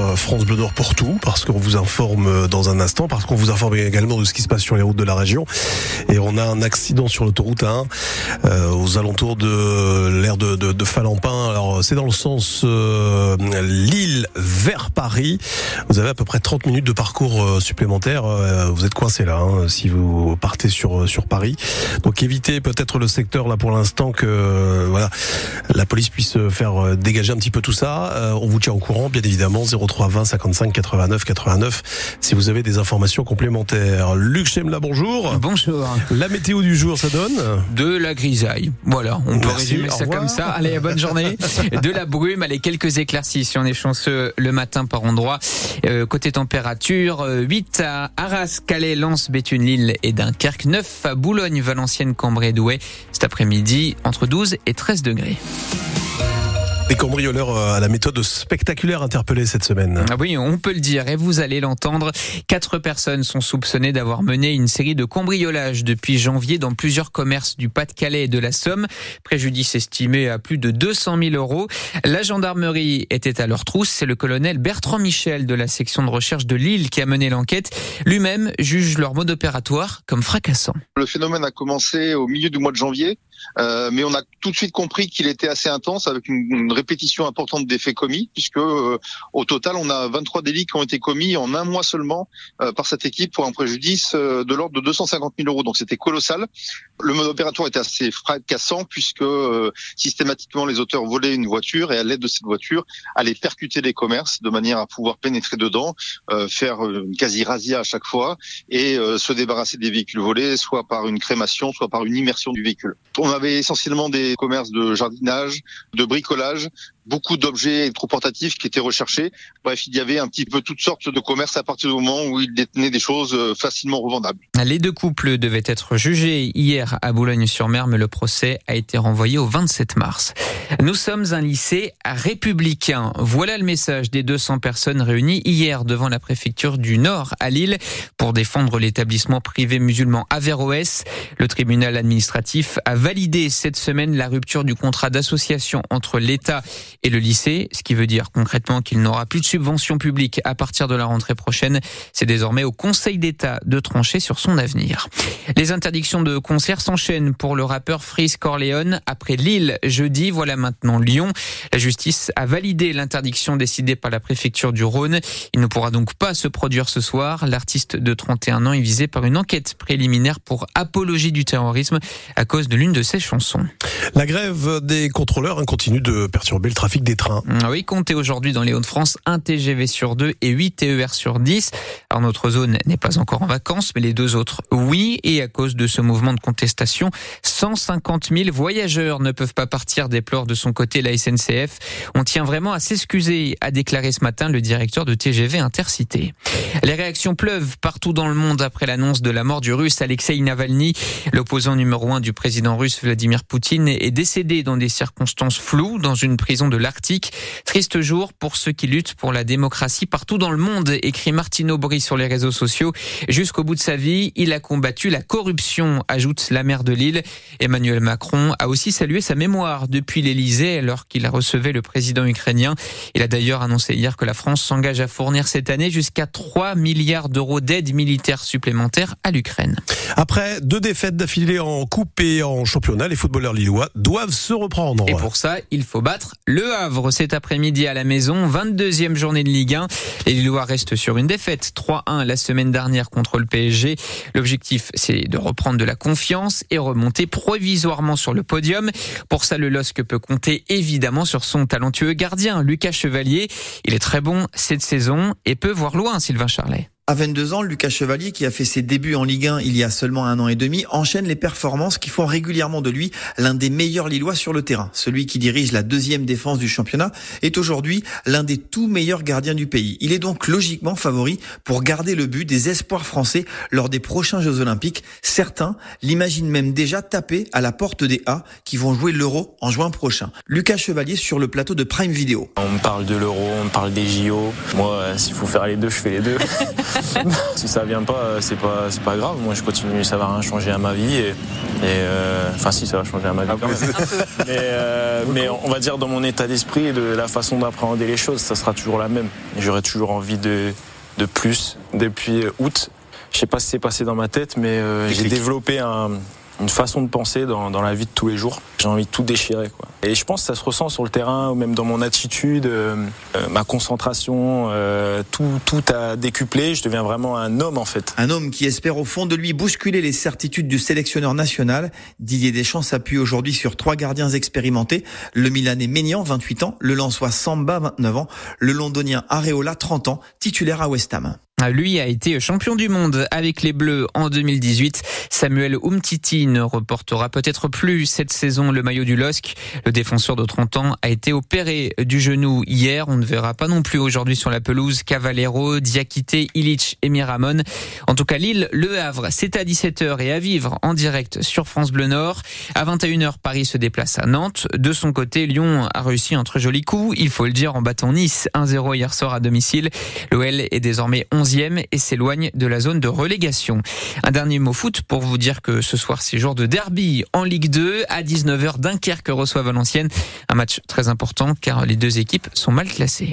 Euh, France Bleu d'Or pour tout, parce qu'on vous informe euh, dans un instant, parce qu'on vous informe également de ce qui se passe sur les routes de la région. Et on a un accident sur l'autoroute 1 euh, aux alentours de l'aire de, de, Falampin. C'est dans le sens euh, Lille vers Paris. Vous avez à peu près 30 minutes de parcours supplémentaire. vous êtes coincé là hein, si vous partez sur sur Paris. Donc évitez peut-être le secteur là pour l'instant que voilà la police puisse faire dégager un petit peu tout ça. on vous tient au courant bien évidemment. 03 20 55 89 89 si vous avez des informations complémentaires. Luc Chemla, bonjour. Bonjour. La météo du jour, ça donne De la grisaille. Voilà, on peut résumer ça comme ça. Allez, bonne journée. De la brume, allez, quelques éclaircies si on est chanceux le matin par endroit. Euh, côté température, 8 à Arras, Calais, Lens, Béthune, Lille et Dunkerque. 9 à Boulogne, Valenciennes, Cambrai, Douai. Cet après-midi, entre 12 et 13 degrés. Des cambrioleurs euh, à la méthode spectaculaire interpellés cette semaine. Ah oui, on peut le dire et vous allez l'entendre. Quatre personnes sont soupçonnées d'avoir mené une série de cambriolages depuis janvier dans plusieurs commerces du Pas-de-Calais et de la Somme. Préjudice estimé à plus de 200 000 euros. La gendarmerie était à leur trousse. C'est le colonel Bertrand Michel de la section de recherche de Lille qui a mené l'enquête. Lui-même juge leur mode opératoire comme fracassant. Le phénomène a commencé au milieu du mois de janvier. Euh, mais on a tout de suite compris qu'il était assez intense avec une, répétition importante des faits commis, puisque euh, au total on a 23 délits qui ont été commis en un mois seulement euh, par cette équipe pour un préjudice de l'ordre de 250 000 euros. Donc c'était colossal. Le mode opératoire était assez fracassant puisque systématiquement les auteurs volaient une voiture et à l'aide de cette voiture allaient percuter les commerces de manière à pouvoir pénétrer dedans, faire une quasi razzia à chaque fois et se débarrasser des véhicules volés, soit par une crémation, soit par une immersion du véhicule. On avait essentiellement des commerces de jardinage, de bricolage, beaucoup d'objets trop portatifs qui étaient recherchés. Bref, il y avait un petit peu toutes sortes de commerces à partir du moment où ils détenaient des choses euh, facilement revendables. Les deux couples devaient être jugés hier à Boulogne-sur-Mer, mais le procès a été renvoyé au 27 mars. Nous sommes un lycée républicain. Voilà le message des 200 personnes réunies hier devant la préfecture du Nord à Lille pour défendre l'établissement privé musulman Averroès. Le tribunal administratif a validé cette semaine la rupture du contrat d'association entre l'État et le lycée, ce qui veut dire concrètement qu'il n'aura plus de subventions publiques à partir de la rentrée prochaine. C'est désormais au Conseil d'État de trancher sur son avenir. Les interdictions de concert s'enchaînent pour le rappeur Freeze Corleone. Après Lille jeudi, voilà maintenant Lyon. La justice a validé l'interdiction décidée par la préfecture du Rhône. Il ne pourra donc pas se produire ce soir. L'artiste de 31 ans est visé par une enquête préliminaire pour apologie du terrorisme à cause de l'une de ses chansons. La grève des contrôleurs continue de perturber le trafic des trains. Ah oui, comptez aujourd'hui dans les Hauts-de-France un TGV sur 2 et 8 TER sur 10. Alors notre zone n'est pas encore en vacances, mais les deux autres, oui. Et à cause de ce mouvement de contestation, 150 000 voyageurs ne peuvent pas partir, déplore de son côté la SNCF. On tient vraiment à s'excuser, a déclaré ce matin le directeur de TGV Intercité. Les réactions pleuvent partout dans le monde après l'annonce de la mort du russe Alexei Navalny. L'opposant numéro un du président russe Vladimir Poutine est décédé dans des circonstances floues dans une prison de l'Arctique. Triste jour pour ceux qui luttent pour la démocratie partout dans le monde, écrit Martine Aubry sur les réseaux sociaux. Jusqu'au bout de sa vie, il a combattu la corruption, ajoute la maire de Lille. Emmanuel Macron a aussi salué sa mémoire depuis l'Elysée alors qu'il recevait le président ukrainien. Il a d'ailleurs annoncé hier que la France s'engage à fournir cette année jusqu'à 3 milliards d'euros d'aide militaire supplémentaire à l'Ukraine. Après deux défaites d'affilée en coupe et en championnat, les footballeurs lillois doivent se reprendre. Et pour ça, il faut battre le Havre cet après-midi à la maison, 22e journée de Ligue 1. Les Lillois restent sur une défaite 3-1 la semaine dernière contre le PSG. L'objectif, c'est de reprendre de la confiance et remonter provisoirement sur le podium. Pour ça, le LOSC peut compter évidemment sur son talentueux gardien, Lucas Chevalier. Il est très bon cette saison et peut voir loin Sylvain Charlet. À 22 ans, Lucas Chevalier, qui a fait ses débuts en Ligue 1 il y a seulement un an et demi, enchaîne les performances qui font régulièrement de lui l'un des meilleurs Lillois sur le terrain. Celui qui dirige la deuxième défense du championnat est aujourd'hui l'un des tout meilleurs gardiens du pays. Il est donc logiquement favori pour garder le but des espoirs français lors des prochains Jeux Olympiques. Certains l'imaginent même déjà taper à la porte des A qui vont jouer l'Euro en juin prochain. Lucas Chevalier sur le plateau de Prime Video. On parle de l'Euro, on parle des JO. Moi, s'il faut faire les deux, je fais les deux. si ça vient pas, c'est pas, c'est pas grave. Moi, je continue, ça va rien changer à ma vie. Et, euh, enfin, si, ça va changer à ma vie quand même. Mais, euh, mais on va dire dans mon état d'esprit et de la façon d'appréhender les choses, ça sera toujours la même. J'aurai toujours envie de, de plus. Depuis août, je sais pas ce qui s'est passé dans ma tête, mais j'ai développé un une façon de penser dans, la vie de tous les jours. J'ai envie de tout déchirer. Quoi. Et je pense que ça se ressent sur le terrain, ou même dans mon attitude, euh, euh, ma concentration, euh, tout, tout a décuplé. Je deviens vraiment un homme en fait. Un homme qui espère au fond de lui bousculer les certitudes du sélectionneur national. Didier Deschamps s'appuie aujourd'hui sur trois gardiens expérimentés. Le Milanais Maignan, 28 ans, le Lensois Samba, 29 ans, le Londonien Areola, 30 ans, titulaire à West Ham. Lui a été champion du monde avec les Bleus en 2018. Samuel Umtiti ne reportera peut-être plus cette saison le maillot du LOSC. Le défenseur de 30 ans a été opéré du genou hier. On ne verra pas non plus aujourd'hui sur la pelouse Cavallero, Diakité, Illich et Miramon. En tout cas, Lille, Le Havre, c'est à 17h et à vivre en direct sur France Bleu Nord. À 21h, Paris se déplace à Nantes. De son côté, Lyon a réussi un très joli coup, il faut le dire, en battant Nice 1-0 hier soir à domicile. L'OL est désormais 11 et s'éloigne de la zone de relégation. Un dernier mot foot pour vous dire que ce soir c'est jour de derby en Ligue 2 à 19h Dunkerque reçoit Valenciennes. Un match très important car les deux équipes sont mal classées.